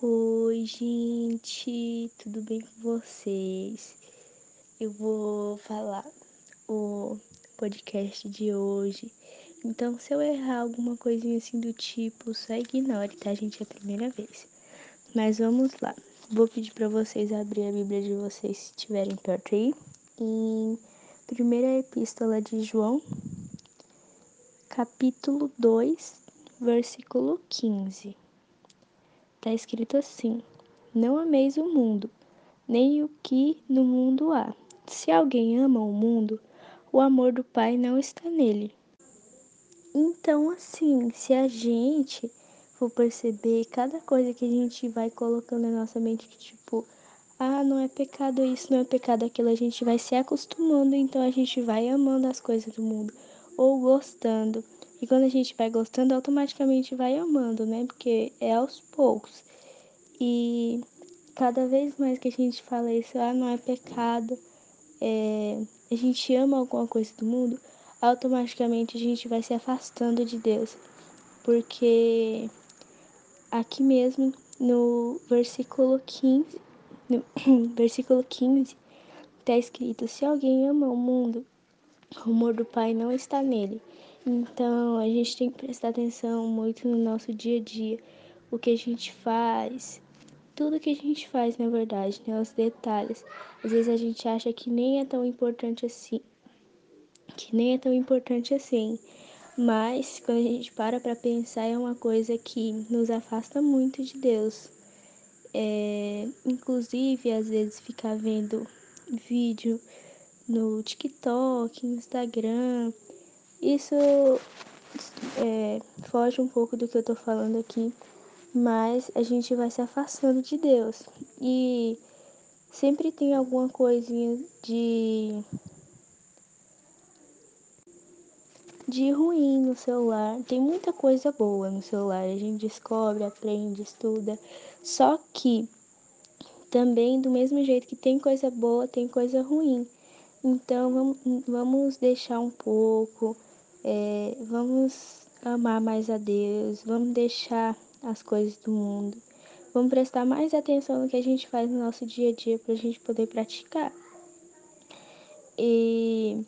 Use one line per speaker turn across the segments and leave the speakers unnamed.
Oi, gente, tudo bem com vocês? Eu vou falar o podcast de hoje. Então, se eu errar alguma coisinha assim do tipo, só ignore, tá, gente? É a primeira vez. Mas vamos lá. Vou pedir para vocês abrir a Bíblia de vocês se estiverem perto aí. Em primeira epístola de João, capítulo 2, versículo 15. Está escrito assim: Não ameis o mundo, nem o que no mundo há. Se alguém ama o mundo, o amor do Pai não está nele. Então, assim, se a gente for perceber cada coisa que a gente vai colocando na nossa mente, que tipo, ah, não é pecado isso, não é pecado aquilo, a gente vai se acostumando, então a gente vai amando as coisas do mundo, ou gostando. E quando a gente vai gostando, automaticamente vai amando, né? Porque é aos poucos. E cada vez mais que a gente fala isso, ah, não é pecado, é, a gente ama alguma coisa do mundo, automaticamente a gente vai se afastando de Deus. Porque aqui mesmo no versículo 15, no versículo 15, está escrito: Se alguém ama o mundo, o amor do Pai não está nele. Então a gente tem que prestar atenção muito no nosso dia a dia, o que a gente faz, tudo que a gente faz, na verdade, né? Os detalhes. Às vezes a gente acha que nem é tão importante assim, que nem é tão importante assim. Mas quando a gente para para pensar, é uma coisa que nos afasta muito de Deus. É, inclusive, às vezes ficar vendo vídeo no TikTok, no Instagram, isso é, foge um pouco do que eu tô falando aqui, mas a gente vai se afastando de Deus. E sempre tem alguma coisinha de de ruim no celular. Tem muita coisa boa no celular, a gente descobre, aprende, estuda. Só que também do mesmo jeito que tem coisa boa, tem coisa ruim. Então vamos deixar um pouco é, vamos amar mais a Deus, vamos deixar as coisas do mundo, vamos prestar mais atenção no que a gente faz no nosso dia a dia para a gente poder praticar. E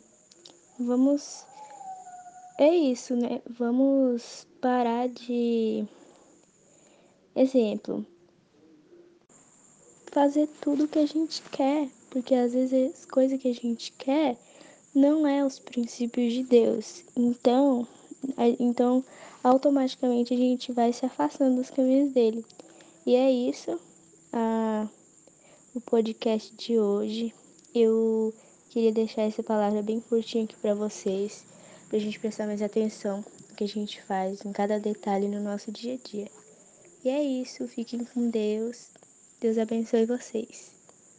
vamos. É isso, né? Vamos parar de. Exemplo. Fazer tudo o que a gente quer, porque às vezes as coisas que a gente quer não é os princípios de Deus. Então, então automaticamente a gente vai se afastando dos caminhos dele. E é isso, a, o podcast de hoje. Eu queria deixar essa palavra bem curtinha aqui para vocês, para a gente prestar mais atenção no que a gente faz, em cada detalhe no nosso dia a dia. E é isso, fiquem com Deus. Deus abençoe vocês.